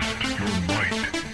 Test your might.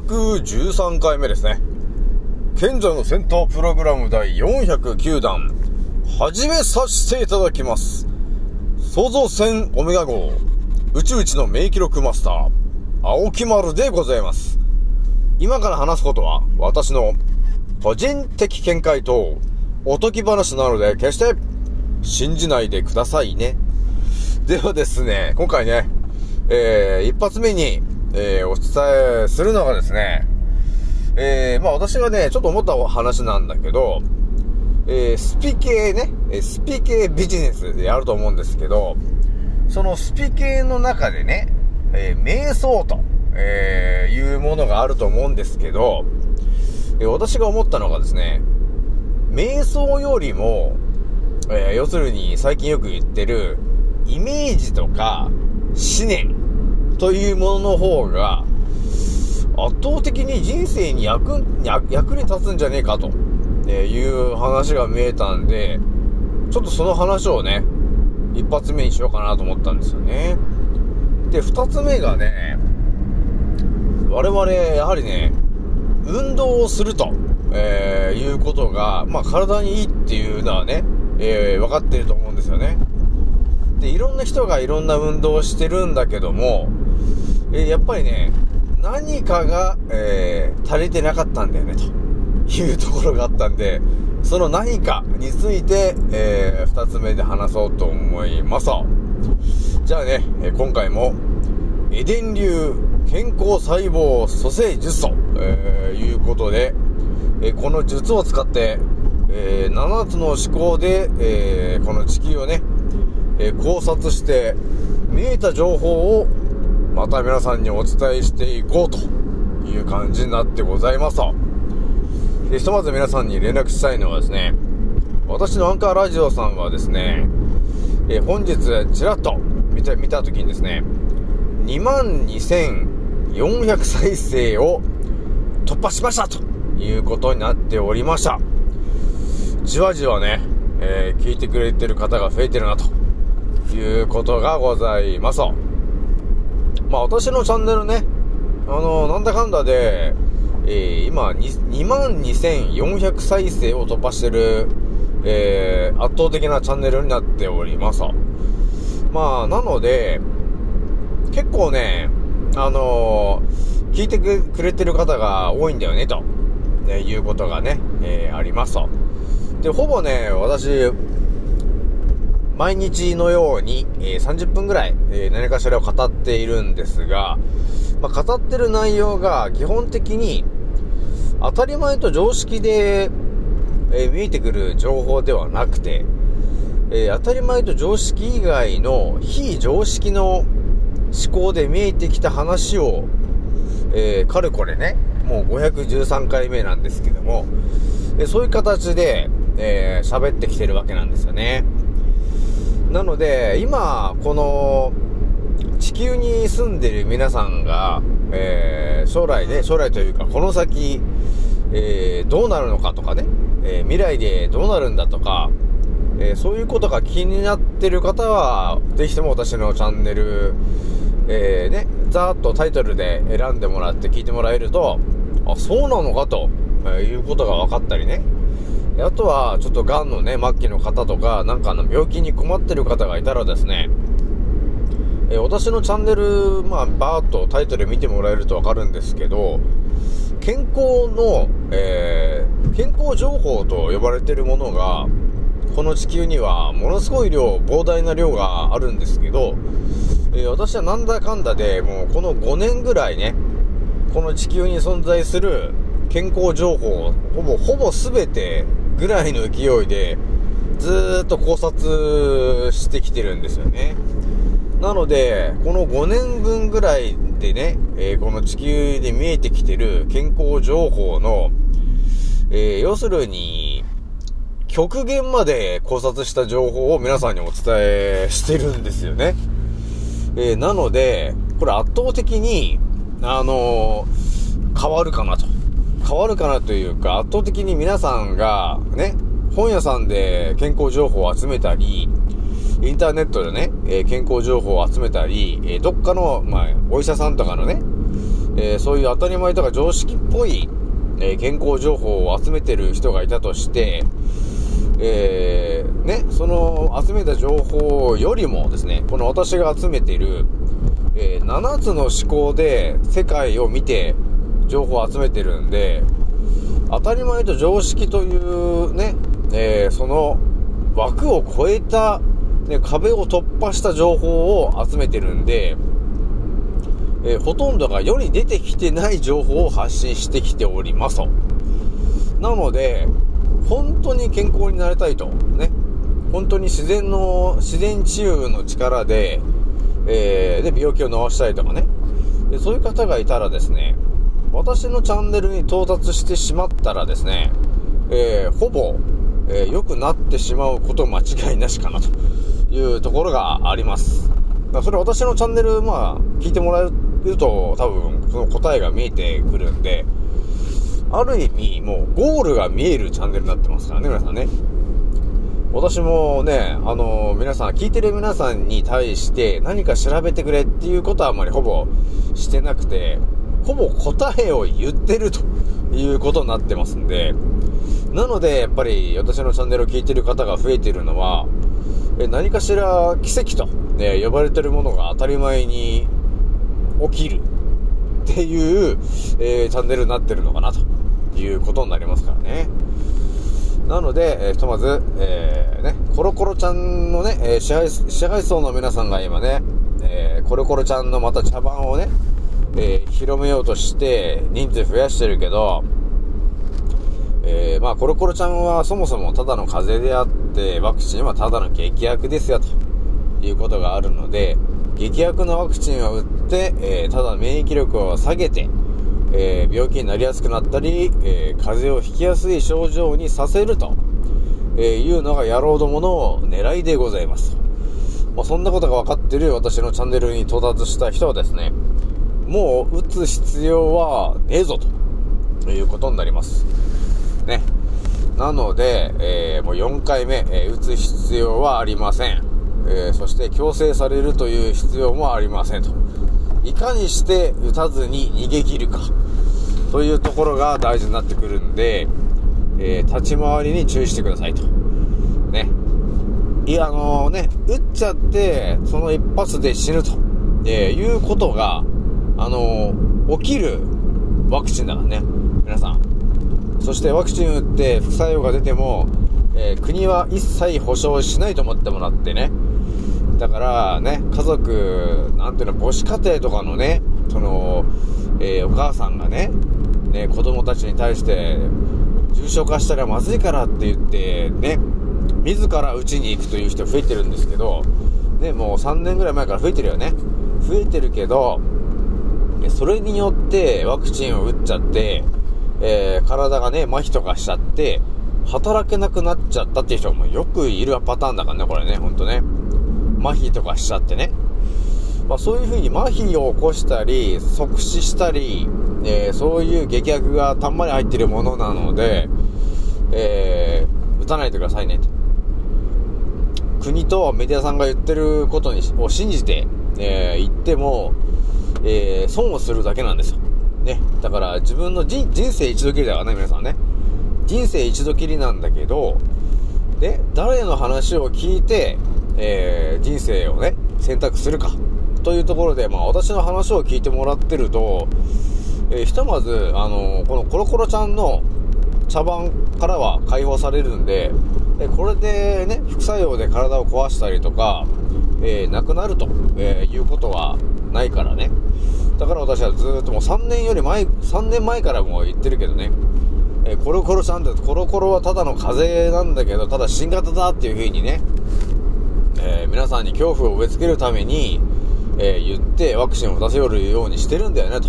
513回目ですね。賢者の戦闘プログラム第409弾、始めさせていただきます。創造船オメガ号、宇宙一の名記録マスター、青木丸でございます。今から話すことは、私の個人的見解と、おとぎ話なので、決して、信じないでくださいね。ではですね、今回ね、えー、一発目に、えー、お伝えするのがですね、えー、まあ私がね、ちょっと思った話なんだけど、えー、スピ系ね、スピ系ビジネスでやると思うんですけど、そのスピ系の中でね、えー、瞑想と、えー、いうものがあると思うんですけど、えー私が思ったのがですね、瞑想よりも、えー要するに最近よく言ってる、イメージとか、思念というものの方が、圧倒的に人生に役、役に立つんじゃねえかと、えいう話が見えたんで、ちょっとその話をね、一発目にしようかなと思ったんですよね。で、二つ目がね、我々、やはりね、運動をすると、えーいうことが、まあ体にいいっていうのはね、えー分かってると思うんですよね。で、いろんな人がいろんな運動をしてるんだけども、えーやっぱりね、何かが、えー足りてなかったんだよね、というところがあったんで、その何かについて、えー二つ目で話そうと思います。じゃあね、えー今回も、エデン流健康細胞蘇生術と、えーいうことで、えーこの術を使って、え7つの思考で、えーこの地球をね、えー考察して、見えた情報を、また皆さんにお伝えしていこうという感じになってございます。でひとまず皆さんに連絡したいのはですね、私のアンカーラジオさんはですね、え本日ちらっと見た、見たときにですね、22,400再生を突破しましたということになっておりました。じわじわね、えー聞いてくれてる方が増えてるなということがございます。まあ私のチャンネルね、あのなんだかんだで、えー今22,400再生を突破してる、えー圧倒的なチャンネルになっております。まあなので、結構ね、あのー聞いてくれてる方が多いんだよね、と、ねいうことがね、えありますと。で、ほぼね、私、毎日のように、えー30分ぐらい、え何かしらを語っているんですが、まあ、語ってる内容が基本的に、当たり前と常識で、え見えてくる情報ではなくて、え当たり前と常識以外の非常識の思考で見えてきた話を、えーかれこれね、もう513回目なんですけども、えそういう形で、えー喋ってきてるわけなんですよね。なので、今、この、地球に住んでる皆さんが、えー将来ね、将来というか、この先、えーどうなるのかとかね、えー未来でどうなるんだとか、えそういうことが気になってる方は、ぜひとも私のチャンネル、えね、ざーっとタイトルで選んでもらって聞いてもらえると、あ、そうなのかと、えいうことが分かったりね、あとは、ちょっと癌のね、末期の方とか、なんかあの、病気に困ってる方がいたらですね、えー私のチャンネル、まあ、バーっとタイトル見てもらえるとわかるんですけど、健康の、えー健康情報と呼ばれてるものが、この地球にはものすごい量、膨大な量があるんですけど、えー私はなんだかんだで、もうこの5年ぐらいね、この地球に存在する健康情報、ほぼ、ほぼ全てぐらいの勢いで、ずーっと考察してきてるんですよね。なので、この5年分ぐらいでね、えーこの地球で見えてきてる健康情報の、えー要するに、極限まで考察した情報を皆さんにお伝えしてるんですよね。えーなので、これ圧倒的に、あの変わるかなと。変わるかなというか、圧倒的に皆さんが、ね、本屋さんで健康情報を集めたり、インターネットでね、えー健康情報を集めたり、えーどっかの、まあ、お医者さんとかのね、えーそういう当たり前とか常識っぽい、え健康情報を集めてる人がいたとして、えーね、その集めた情報よりもですね、この私が集めている、え7つの思考で世界を見て情報を集めてるんで、当たり前と常識というね、えーその枠を超えた、ね、壁を突破した情報を集めてるんで、えーほとんどが世に出てきてない情報を発信してきておりますと。なので、本当に健康になりたいと。ね。本当に自然の、自然治癒の力で、えーで、病気を治したいとかね。でそういう方がいたらですね、私のチャンネルに到達してしまったらですね、えーほぼ、えー良くなってしまうこと間違いなしかなというところがあります。だそれ私のチャンネル、まあ、聞いてもらえると多分その答えが見えてくるんで、ある意味、もうゴールが見えるチャンネルになってますからね、皆さんね。私もね、あの皆さん、聞いてる皆さんに対して何か調べてくれっていうことはあまりほぼしてなくて、ほぼ答えを言ってるということになってますんで、なので、やっぱり私のチャンネルを聞いてる方が増えてるのは、え何かしら奇跡と、ね、呼ばれてるものが当たり前に起きるっていう、えーチャンネルになってるのかなということになりますからね。なので、えーひとまず、えーね、コロコロちゃんのね、え支配、支配層の皆さんが今ね、えコロコロちゃんのまた茶番をね、えー広めようとして人数増やしてるけど、えーまあ、コロコロちゃんはそもそもただの風邪であって、ワクチンはただの劇薬ですよ、ということがあるので、劇薬のワクチンを打って、えーただ免疫力を下げて、えー病気になりやすくなったり、え風邪をひきやすい症状にさせると、えいうのが野郎どもの狙いでございます。まあ、そんなことが分かってる私のチャンネルに到達した人はですね、もう打つ必要はねえぞということになります。ね。なので、えーもう4回目、えー打つ必要はありません。えーそして強制されるという必要もありませんと。いかにして打たずに逃げ切るか。というところが大事になってくるんで、えー立ち回りに注意してくださいと。ね。いや、あのね、打っちゃって、その一発で死ぬと、えーいうことが、あの起きるワクチンだからね。皆さん。そしてワクチン打って副作用が出ても、えー国は一切保証しないと思ってもらってね。だからね、家族、なんていうの、母子家庭とかのね、その、えーお母さんがね、ね、子供たちに対して、重症化したらまずいからって言って、ね、自ら打ちに行くという人増えてるんですけど、ね、もう3年ぐらい前から増えてるよね。増えてるけど、それによってワクチンを打っちゃって、えー体がね、麻痺とかしちゃって、働けなくなっちゃったっていう人もよくいるパターンだからね、これね、ほんとね。麻痺とかしちゃってね。まあそういう風に麻痺を起こしたり、即死したり、えーそういう劇薬がたんまり入ってるものなので、えー打たないでくださいねと。国とメディアさんが言ってることにを信じて、えー言っても、えー損をするだけなんですよ。ね。だから自分の人生一度きりだからね、皆さんね。人生一度きりなんだけど、で、誰の話を聞いて、えー、人生をね、選択するか、というところで、まあ私の話を聞いてもらってると、えーひとまず、あのこのコロコロちゃんの茶番からは解放されるんで、えこれでね、副作用で体を壊したりとか、えー亡くなると、えーいうことはないからね。だから私はずっともう3年より前、3年前からもう言ってるけどね、えコロコロちゃんって、コロコロはただの風邪なんだけど、ただ新型だっていう風にね、えー皆さんに恐怖を植え付けるために、えー言ってワクチンを出せよるようにしてるんだよね、と、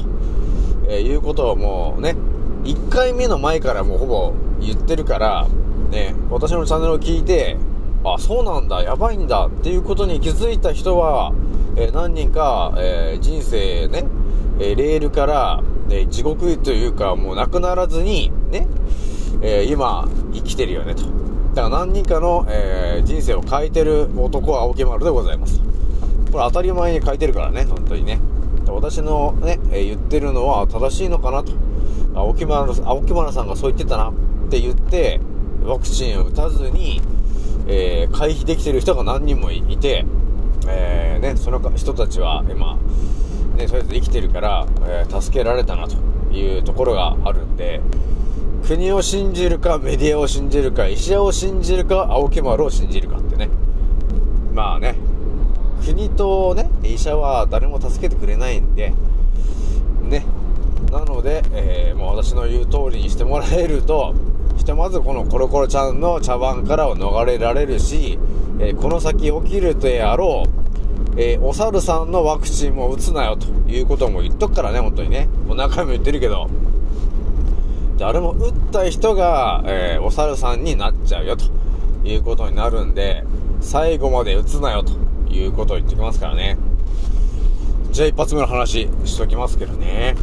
えいうことをもうね、1回目の前からもうほぼ言ってるから、ね、私のチャンネルを聞いて、あ、そうなんだ、やばいんだっていうことに気づいた人は、え何人か、え人生ね、えレールから、え地獄というかもうなくならずに、ね、え今、生きてるよね、と。だから何人かの、え人生を変えてる男は青木丸でございます。これ当たり前に変えてるからね、本当にね。私のね、え言ってるのは正しいのかなと。青木丸、青木丸さんがそう言ってたなって言って、ワクチンを打たずに、えー回避できてる人が何人もいて、えーね、その人たちは今、ね、とりあえず生きてるから、えー助けられたなというところがあるんで、国を信じるか、メディアを信じるか、医者を信じるか、青木丸を信じるかってね。まあね、国とね、医者は誰も助けてくれないんで、ね。なので、えーもう私の言う通りにしてもらえると、ひとまずこのコロコロちゃんの茶番からは逃れられるし、えーこの先起きるであろう、えーお猿さんのワクチンも打つなよということも言っとくからね、本当にね。もう何回も言ってるけど。誰も打った人が、えーお猿さんになっちゃうよということになるんで、最後まで打つなよということを言ってきますからね。じゃあ一発目の話しときますけどね。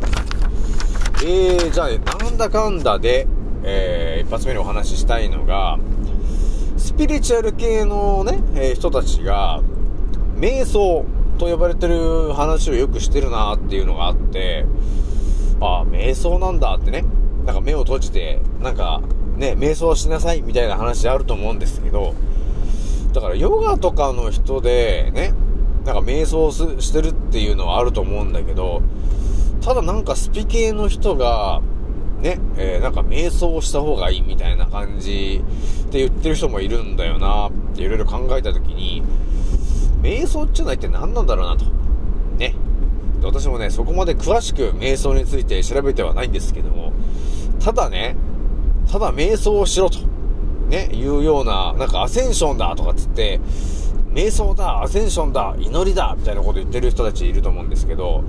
えー、じゃあね、なんだかんだで、えー、一発目にお話ししたいのが、スピリチュアル系のね、えー人たちが、瞑想と呼ばれてる話をよくしてるなっていうのがあって、ああ、瞑想なんだってね。なんか目を閉じて、なんかね、瞑想しなさいみたいな話あると思うんですけど、だからヨガとかの人でね、なんか瞑想してるっていうのはあると思うんだけど、ただなんかスピ系の人が、ね、えーなんか瞑想した方がいいみたいな感じって言ってる人もいるんだよなっていろいろ考えたときに、瞑想ってのは一体何なんだろうなと。ね。私もね、そこまで詳しく瞑想について調べてはないんですけども、ただね、ただ瞑想をしろと、ね、いうような、なんかアセンションだとかっつって、瞑想だ、アセンションだ、祈りだ、みたいなこと言ってる人たちいると思うんですけど、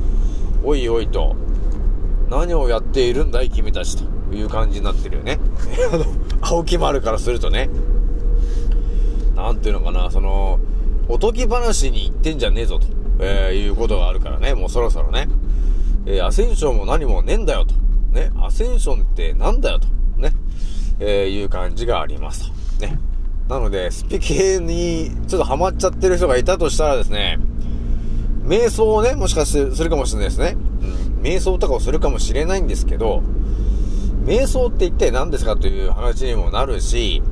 おいおいと、何をやっているんだい君たちという感じになってるよね。あの、青木丸からするとね、なんていうのかな、その、おとぎ話に行ってんじゃねえぞと、えーいうことがあるからね、もうそろそろね。えーアセンションも何もねえんだよと。ね、アセンションってなんだよと。ね、えーいう感じがありますと。ね。なので、スピ系にちょっとハマっちゃってる人がいたとしたらですね、瞑想をね、もしかしてするかもしれないですね。瞑想とかをするかもしれないんですけど、瞑想って一体何ですかという話にもなるし、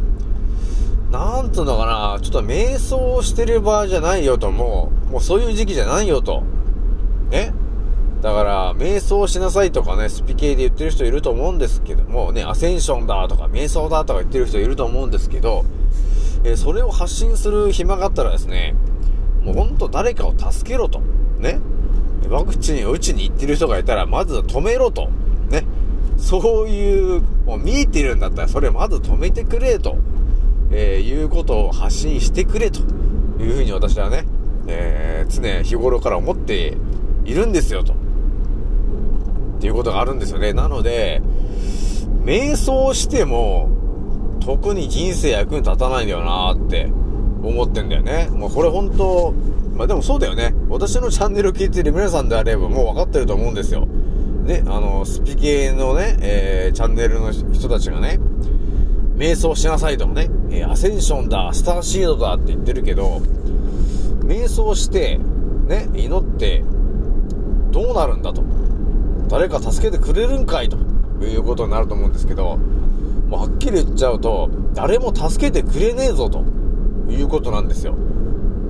なんつうのかな、ちょっと瞑想をしてる場合じゃないよと、もう、もうそういう時期じゃないよと。ねだから、瞑想しなさいとかね、スピ系で言ってる人いると思うんですけども、ね、アセンションだとか、瞑想だとか言ってる人いると思うんですけど、えーそれを発信する暇があったらですね、もうほんと誰かを助けろと。ね。ワクチンを打ちに行ってる人がいたら、まず止めろと。ね。そういう、もう見えてるんだったら、それまず止めてくれと。えーいうことを発信してくれというふうに私はね、えー常日頃から思っているんですよと。っていうことがあるんですよね。なので、瞑想しても、特に人生役に立たないんだよなって思ってんだよね。もうこれ本当まあでもそうだよね。私のチャンネルを聞いてる皆さんであればもう分かってると思うんですよ。ね、あの、スピ系のね、えーチャンネルの人たちがね、瞑想しなさいとかね、えーアセンションだ、スターシードだって言ってるけど、瞑想して、ね、祈って、どうなるんだと。誰か助けてくれるんかいということになると思うんですけど、もうはっきり言っちゃうと、誰も助けてくれねえぞということなんですよ。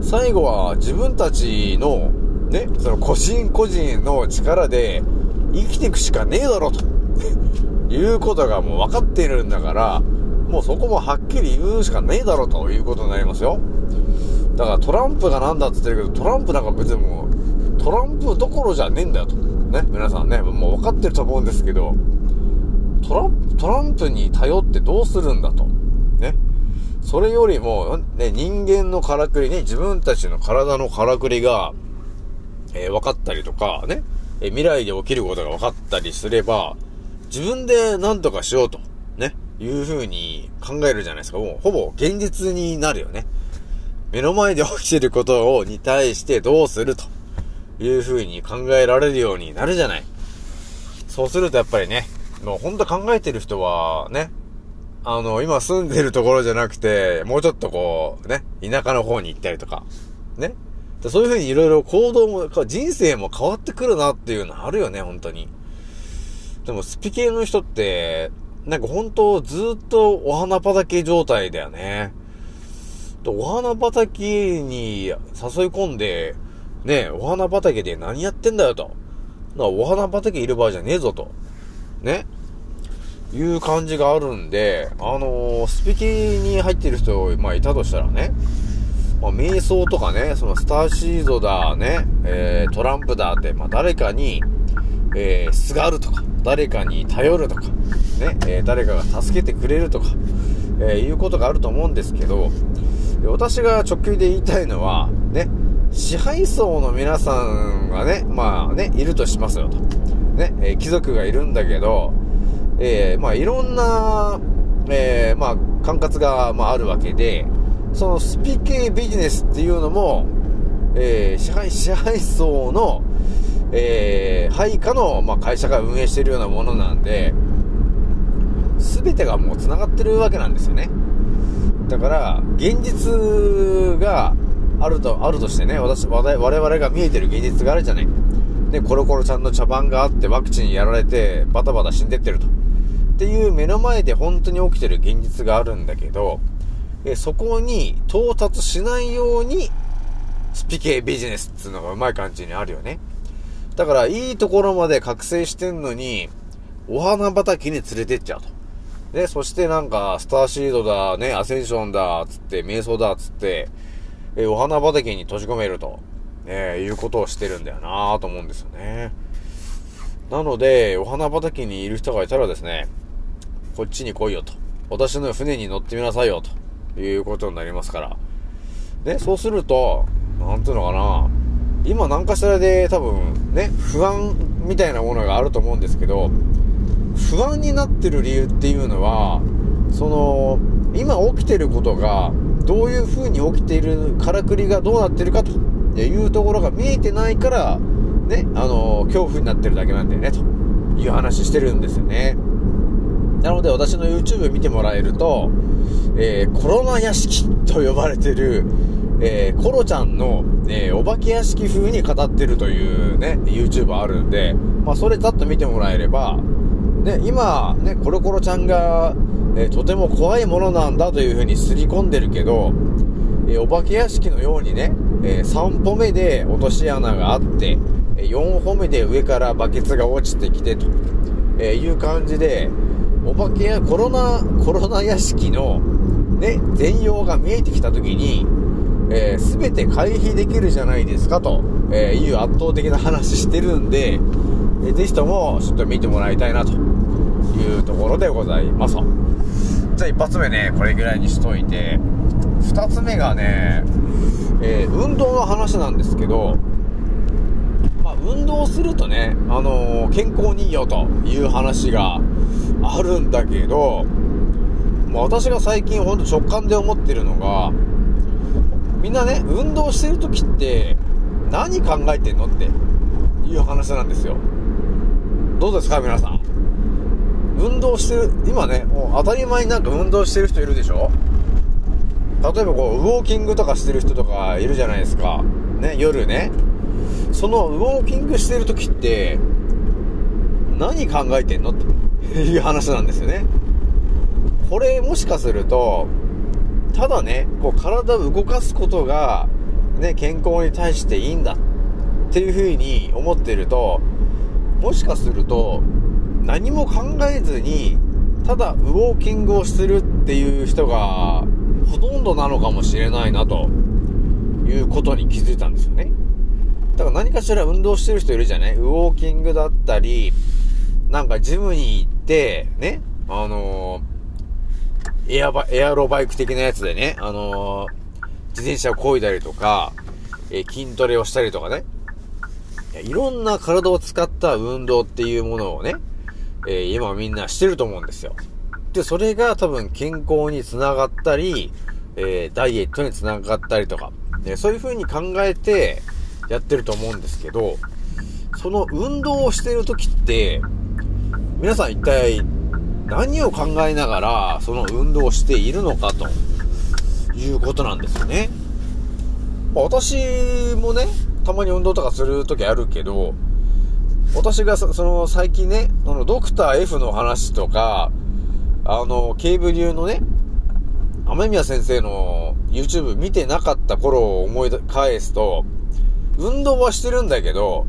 最後は自分たちの、ね、その個人個人の力で生きていくしかねえだろと いうことがもう分かっているんだから、もうそこもはっきり言うしかねえだろということになりますよ。だからトランプがなんだって言ってるけど、トランプなんか別にもう、トランプどころじゃねえんだよと。ね、皆さんね、もう分かってると思うんですけど、トランプに頼ってどうするんだと。それよりも、ね、人間のからくりね、自分たちの体のからくりが、えー分かったりとか、ね、えー未来で起きることが分かったりすれば、自分で何とかしようと、ね、いう風に考えるじゃないですか。もう、ほぼ現実になるよね。目の前で起きてることを、に対してどうするという風に考えられるようになるじゃない。そうするとやっぱりね、もうほんと考えてる人は、ね、あの、今住んでるところじゃなくて、もうちょっとこう、ね、田舎の方に行ったりとか、ね。そういう風にいろいろ行動も、人生も変わってくるなっていうのあるよね、本当に。でも、スピ系の人って、なんか本当ずっとお花畑状態だよね。お花畑に誘い込んで、ね、お花畑で何やってんだよと。お花畑いる場合じゃねえぞと。ね。いう感じがあるんで、あのースピキに入ってる人、まあいたとしたらね、まあ瞑想とかね、そのスターシードだね、えー、トランプだって、まあ誰かに、えー、すがるとか、誰かに頼るとか、ね、えー誰かが助けてくれるとか、えーいうことがあると思うんですけど、私が直球で言いたいのは、ね、支配層の皆さんがね、まあね、いるとしますよと。ね、えー貴族がいるんだけど、えーまあいろんな、えーまあ管轄が、まあ、あるわけで、そのスピ系ビジネスっていうのも、えー支配、支配層の、えー配下の、まあ、会社が運営しているようなものなんで、すべてがもう繋がってるわけなんですよね。だから、現実があると、あるとしてね、私、我々我々が見えてる現実があるじゃない。で、コロコロちゃんの茶番があって、ワクチンやられて、バタバタ死んでってると。っていう目の前で本当に起きてる現実があるんだけど、えそこに到達しないように、スピ系ビジネスっていうのがうまい感じにあるよね。だから、いいところまで覚醒してんのに、お花畑に連れてっちゃうと。で、そしてなんか、スターシードだ、ね、アセンションだ、つって、瞑想だ、つって、えお花畑に閉じ込めると、ね、いうことをしてるんだよなぁと思うんですよね。なので、お花畑にいる人がいたらですね、こっちに来いよと。私の船に乗ってみなさいよ、ということになりますから。ね、そうすると、なんていうのかな、今何かしらで多分ね、不安みたいなものがあると思うんですけど、不安になってる理由っていうのは、その、今起きてることが、どういう風に起きている、からくりがどうなってるかというところが見えてないから、ね、あの、恐怖になってるだけなんだよね、という話してるんですよね。なので私の YouTube 見てもらえると、えーコロナ屋敷と呼ばれてる、えーコロちゃんの、えーお化け屋敷風に語ってるというね、YouTube あるんで、まあそれざっと見てもらえれば、ね、今、ね、コロコロちゃんが、えーとても怖いものなんだという風に刷り込んでるけど、えーお化け屋敷のようにね、え3歩目で落とし穴があって、4歩目で上からバケツが落ちてきてと、えいう感じで、お化けやコロナ、コロナ屋敷のね、全容が見えてきたときに、えー、全て回避できるじゃないですかと、えいう圧倒的な話してるんで、えーぜひともちょっと見てもらいたいなというところでございます。じゃあ一発目ね、これぐらいにしといて、二つ目がね、えー運動の話なんですけど、まあ、運動するとね、あのー健康にいいよという話があるんだけど、まあ、私が最近ほんと直感で思ってるのが、みんなね、運動してる時って何考えてんのっていう話なんですよ。どうですか皆さん？運動してる、今ね、もう当たり前になんか運動してる人いるでしょ？例えばこう、ウォーキングとかしてる人とかいるじゃないですか。ね、夜ね。そのウォーキングしてる時って、何考えてんのっていう話なんですよね。これもしかすると、ただね、こう体を動かすことが、ね、健康に対していいんだっていう風に思ってると、もしかすると、何も考えずに、ただウォーキングをするっていう人が、ほとんどなのかもしれないな、ということに気づいたんですよね。だから何かしら運動してる人いるじゃない？ウォーキングだったり、なんかジムに行って、ね、あのー、エアバ、エアロバイク的なやつでね、あのー、自転車を漕いだりとか、えー、筋トレをしたりとかね。いろんな体を使った運動っていうものをね、えー、今みんなしてると思うんですよ。で、それが多分健康につながったり、えー、ダイエットにつながったりとか、ね、そういう風に考えてやってると思うんですけど、その運動をしてる時って、皆さん一体何を考えながらその運動をしているのかということなんですよね。まあ、私もね、たまに運動とかする時あるけど、私がその最近ね、あのドクター F の話とか、あの、警部流のね、雨宮先生の YouTube 見てなかった頃を思い返すと、運動はしてるんだけど、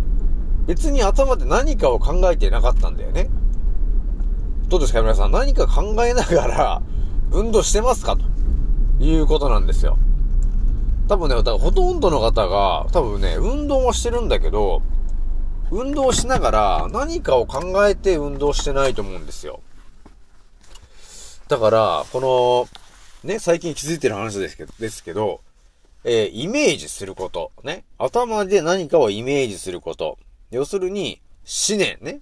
別に頭で何かを考えてなかったんだよね。どうですか皆さん何か考えながら 運動してますか？ということなんですよ。多分ね、だからほとんどの方が、多分ね、運動はしてるんだけど、運動しながら何かを考えて運動してないと思うんですよ。だから、この、ね、最近気づいてる話ですけど、ですけど、えー、イメージすること。ね。頭で何かをイメージすること。要するに、思念ね。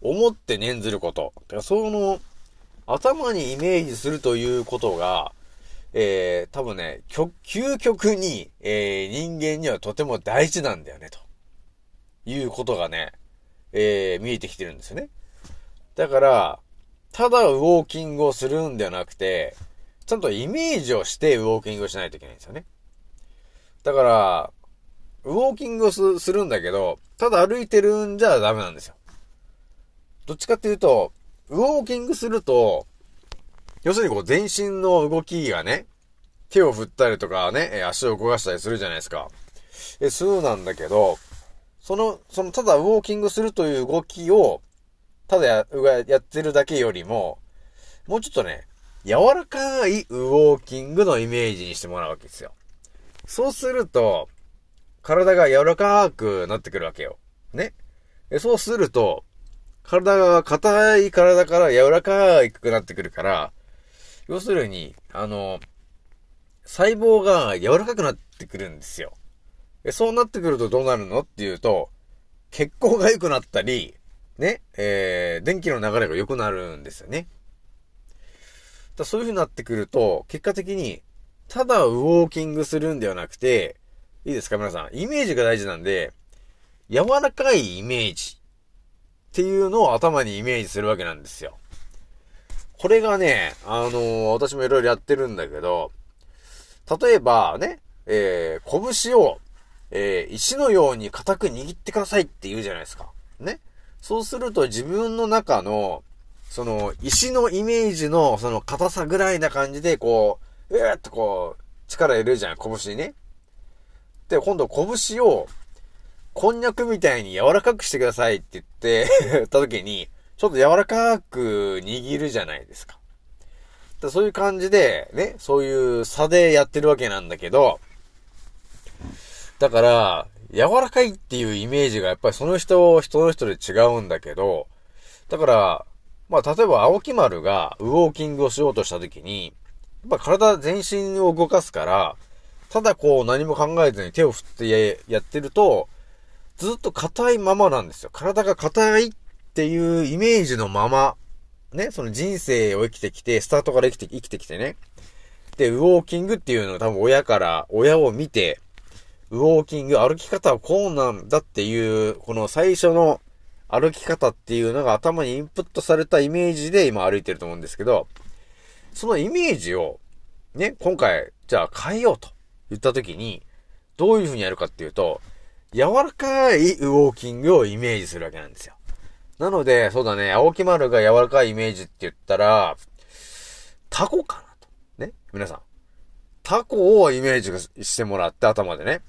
思って念ずること。その、頭にイメージするということが、えー、多分ね、究極に、えー、人間にはとても大事なんだよね、と。いうことがね、えー、見えてきてるんですよね。だから、ただウォーキングをするんではなくて、ちゃんとイメージをしてウォーキングをしないといけないんですよね。だから、ウォーキングをするんだけど、ただ歩いてるんじゃダメなんですよ。どっちかっていうと、ウォーキングすると、要するにこう全身の動きがね、手を振ったりとかね、足を動かしたりするじゃないですか。え、そうなんだけど、その、その、ただウォーキングするという動きを、ただや、やってるだけよりも、もうちょっとね、柔らかいウォーキングのイメージにしてもらうわけですよ。そうすると、体が柔らかくなってくるわけよ。ね。そうすると、体が硬い体から柔らかくなってくるから、要するに、あの、細胞が柔らかくなってくるんですよ。そうなってくるとどうなるのっていうと、血行が良くなったり、ね、えー、電気の流れが良くなるんですよね。だそういう風になってくると、結果的に、ただウォーキングするんではなくて、いいですか皆さん。イメージが大事なんで、柔らかいイメージっていうのを頭にイメージするわけなんですよ。これがね、あのー、私もいろいろやってるんだけど、例えばね、えー、拳をえー、石のように固く握ってくださいって言うじゃないですか。ね。そうすると自分の中の、その、石のイメージの、その硬さぐらいな感じで、こう、うーっとこう、力入れるじゃん、拳にね。で、今度拳を、こんにゃくみたいに柔らかくしてくださいって言ってた時に、ちょっと柔らかく握るじゃないですか。だそういう感じで、ね、そういう差でやってるわけなんだけど、だから、柔らかいっていうイメージがやっぱりその人、人の人で違うんだけど、だから、まあ、例えば青木丸がウォーキングをしようとした時に、やっぱ体全身を動かすから、ただこう何も考えずに手を振ってやってると、ずっと硬いままなんですよ。体が硬いっていうイメージのまま、ね、その人生を生きてきて、スタートから生きて、生きてきてね。で、ウォーキングっていうのを多分親から、親を見て、ウォーキング、歩き方はこうなんだっていう、この最初の歩き方っていうのが頭にインプットされたイメージで今歩いてると思うんですけど、そのイメージを、ね、今回、じゃあ変えようと言った時に、どういう風にやるかっていうと、柔らかいウォーキングをイメージするわけなんですよ。なので、そうだね、青木丸が柔らかいイメージって言ったら、タコかなと。ね？皆さん。タコをイメージしてもらって頭でね。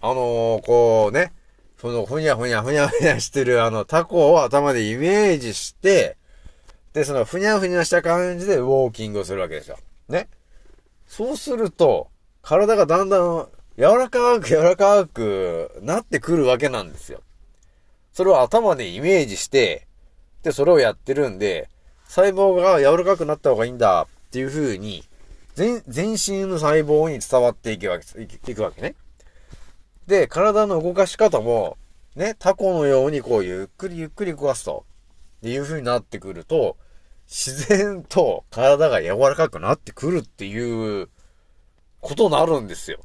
あのー、こうね、そのふにゃふにゃふにゃふにゃしてるあのタコを頭でイメージして、で、そのふにゃふにゃした感じでウォーキングをするわけですよ。ね？そうすると、体がだんだん柔らかく柔らかくなってくるわけなんですよ。それを頭でイメージして、で、それをやってるんで、細胞が柔らかくなった方がいいんだっていう風に、全、全身の細胞に伝わっていくわけ、いくいくわけね。で、体の動かし方も、ね、タコのようにこうゆっくりゆっくり動かすと、っていう風になってくると、自然と体が柔らかくなってくるっていうことになるんですよ。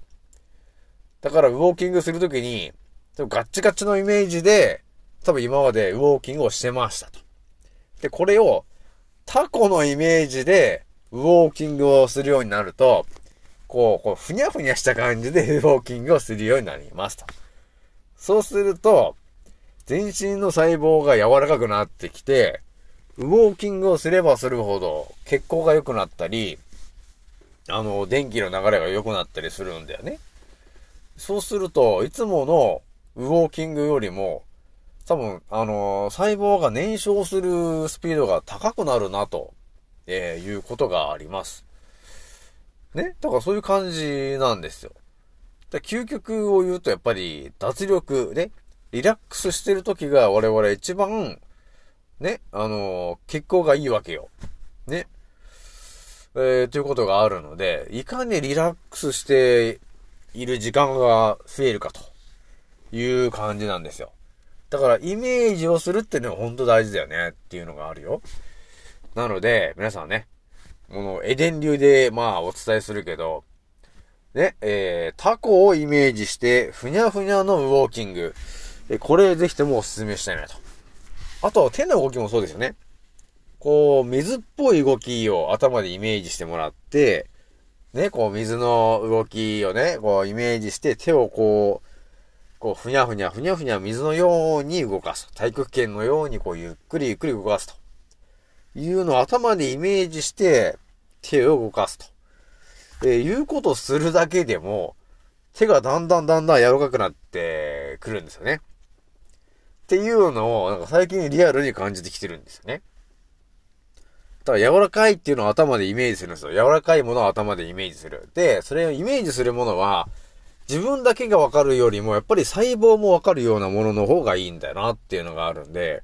だからウォーキングするときに、ガッチガチのイメージで、多分今までウォーキングをしてましたと。で、これをタコのイメージでウォーキングをするようになると、こう、こう、ふにゃふにゃした感じで ウォーキングをするようになりますと。そうすると、全身の細胞が柔らかくなってきて、ウォーキングをすればするほど血行が良くなったり、あの、電気の流れが良くなったりするんだよね。そうすると、いつものウォーキングよりも、多分、あの細胞が燃焼するスピードが高くなるなと、えーいうことがあります。ね？だからそういう感じなんですよ。で究極を言うとやっぱり脱力、ね？リラックスしてる時が我々一番、ね、あの血行がいいわけよ。ね？えー、ということがあるので、いかにリラックスしている時間が増えるかという感じなんですよ。だからイメージをするってのは本当大事だよねっていうのがあるよ。なので、皆さんね、このエデン流でまあお伝えするけど、ね、えー、タコをイメージして、ふにゃふにゃのウォーキング。えこれぜひともお勧めしたいなと。あと、手の動きもそうですよね。こう、水っぽい動きを頭でイメージしてもらって、ね、こう、水の動きをね、こう、イメージして、手をこう、こう、ふにゃふにゃ、ふにゃふにゃ水のように動かす。太極拳のように、こう、ゆっくりゆっくり動かすと。いうのを頭でイメージして、手を動かすと。えーいうことをするだけでも、手がだんだんだんだん柔らかくなってくるんですよね。っていうのを、なんか最近リアルに感じてきてるんですよね。だから柔らかいっていうのを頭でイメージするんですよ。柔らかいものを頭でイメージする。で、それをイメージするものは、自分だけがわかるよりも、やっぱり細胞もわかるようなものの方がいいんだよなっていうのがあるんで、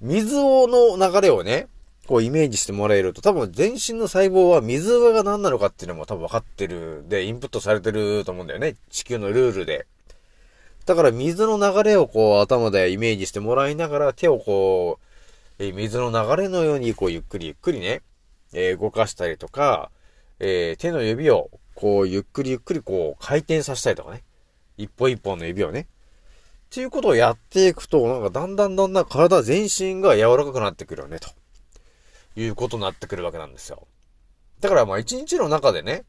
水をの流れをね、こうイメージしてもらえると、多分全身の細胞は水が何なのかっていうのも多分分かってるで、インプットされてると思うんだよね。地球のルールで。だから水の流れをこう頭でイメージしてもらいながら手をこう、えー水の流れのようにこうゆっくりゆっくりね、えー動かしたりとか、えー手の指をこうゆっくりゆっくりこう回転させたりとかね。一本一本の指をね。っていうことをやっていくと、なんかだんだんだんだん体全身が柔らかくなってくるよね、ということになってくるわけなんですよ。だからまあ一日の中でね、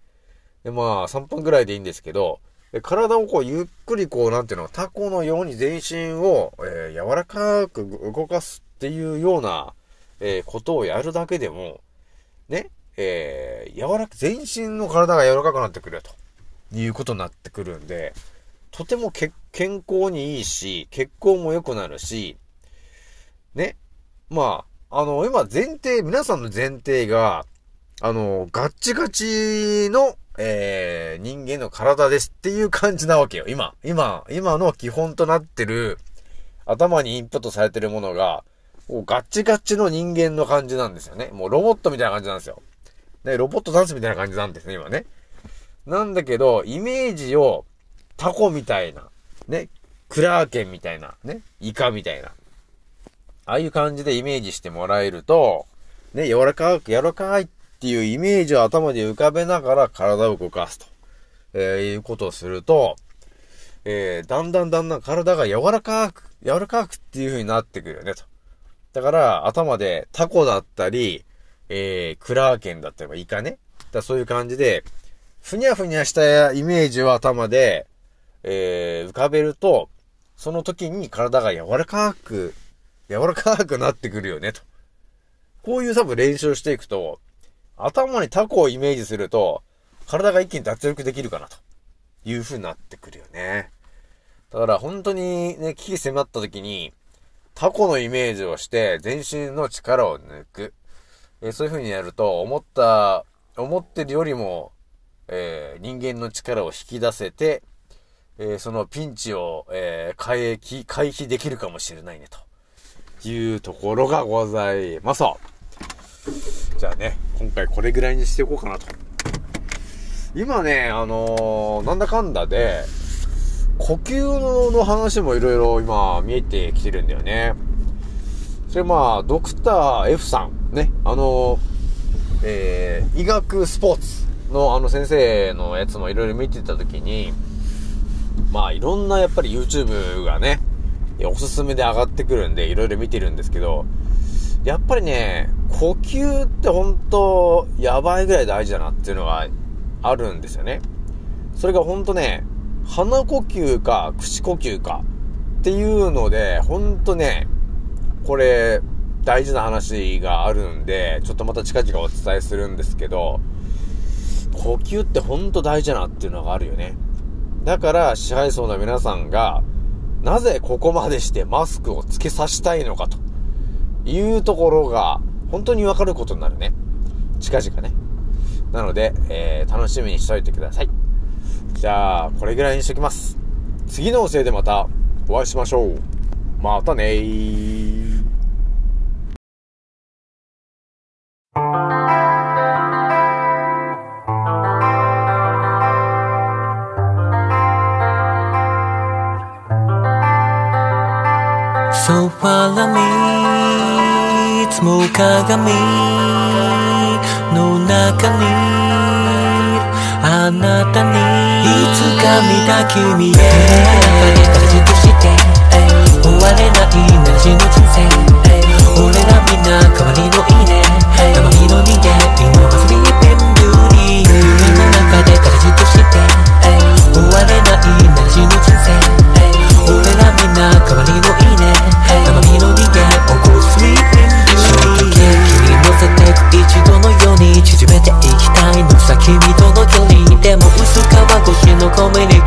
でまあ3分ぐらいでいいんですけど、体をこうゆっくりこうなんていうの、タコのように全身を、えー柔らかく動かすっていうような、えーことをやるだけでも、ね、えー柔らか、全身の体が柔らかくなってくるということになってくるんで、とてもけ健康にいいし、血行も良くなるし、ね。まあ、あの、今前提、皆さんの前提が、あの、ガッチガチの、えー、人間の体ですっていう感じなわけよ。今、今、今の基本となってる、頭にインプットされてるものが、もうガッチガチの人間の感じなんですよね。もうロボットみたいな感じなんですよ。ね、ロボットダンスみたいな感じなんですね、今ね。なんだけど、イメージをタコみたいな、ね、クラーケンみたいな、ね、イカみたいな。ああいう感じでイメージしてもらえると、ね、柔らかく、柔らかいっていうイメージを頭で浮かべながら体を動かすと、えーいうことをすると、えーだんだんだんだん体が柔らかく、柔らかくっていう風になってくるよね、と。だから、頭でタコだったり、えー、クラーケンだったり、イカね。だそういう感じで、ふにゃふにゃしたイメージを頭で、えー、浮かべると、その時に体が柔らかく、柔らかくなってくるよね、と。こういう多分練習をしていくと、頭にタコをイメージすると、体が一気に脱力できるかなという風になってくるよね。だから本当にね、危機迫った時に、タコのイメージをして全身の力を抜く。えーそういう風にやると、思った、思ってるよりも、えー人間の力を引き出せて、えーそのピンチを、えー回避、回避できるかもしれないね、というところがございます。じゃあね、今回これぐらいにしていこうかなと。今ね、あのーなんだかんだで、呼吸の話もいろいろ今見えてきてるんだよね。それまあ、ドクター F さん、ね、あの、えー、医学スポーツのあの先生のやつもいろいろ見てたときに、まあいろんなやっぱり YouTube がね、おすすめで上がってくるんでいろいろ見てるんですけど、やっぱりね、呼吸って本当やばいぐらい大事だなっていうのがあるんですよね。それが本当ね、鼻呼吸か口呼吸かっていうので、本当ね、これ大事な話があるんで、ちょっとまた近々お伝えするんですけど、呼吸って本当大事だなっていうのがあるよね。だから支配層の皆さんが、なぜここまでしてマスクをつけさせたいのかというところが本当にわかることになるね。近々ね。なので、えー、楽しみにしといてください。じゃあ、これぐらいにしときます。次のおせいでまたお会いしましょう。またねー。So follow me いつも鏡の中にあなたにいつか見た君へ。中で形として終われないなしの人生。俺らみんな代わりのいいね。代わりの人間。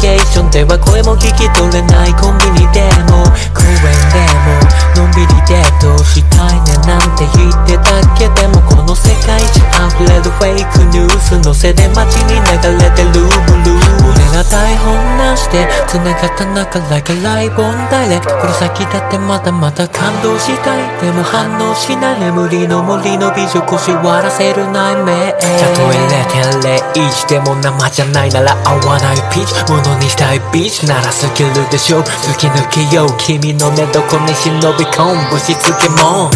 ケーションでは声も聞き取れないコンビニでも。公園でものんびりデートしたいねなんて言ってたけ。でもこの世界中溢れるフェイクニュースのせで街しで繋がった中 Like a live on direct この先だってまだまだ感動したい。でも反応しない。眠りの森の美女腰割らせる内面たとえ0.01でも生じゃないなら合わないピーチ。ものにしたいビーチ。ならスキルでしょ。突き抜けよう。君の寝床に忍び込む。ぶしつけも